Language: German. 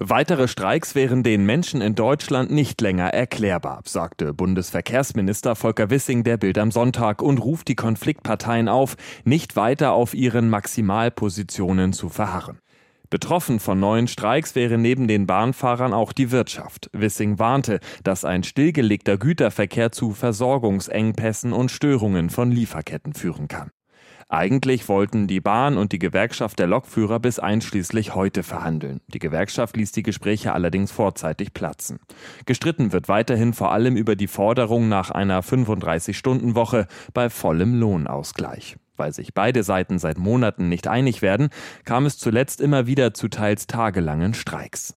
Weitere Streiks wären den Menschen in Deutschland nicht länger erklärbar, sagte Bundesverkehrsminister Volker Wissing der Bild am Sonntag und ruft die Konfliktparteien auf, nicht weiter auf ihren Maximalpositionen zu verharren. Betroffen von neuen Streiks wäre neben den Bahnfahrern auch die Wirtschaft. Wissing warnte, dass ein stillgelegter Güterverkehr zu Versorgungsengpässen und Störungen von Lieferketten führen kann. Eigentlich wollten die Bahn und die Gewerkschaft der Lokführer bis einschließlich heute verhandeln. Die Gewerkschaft ließ die Gespräche allerdings vorzeitig platzen. Gestritten wird weiterhin vor allem über die Forderung nach einer 35-Stunden-Woche bei vollem Lohnausgleich. Weil sich beide Seiten seit Monaten nicht einig werden, kam es zuletzt immer wieder zu teils tagelangen Streiks.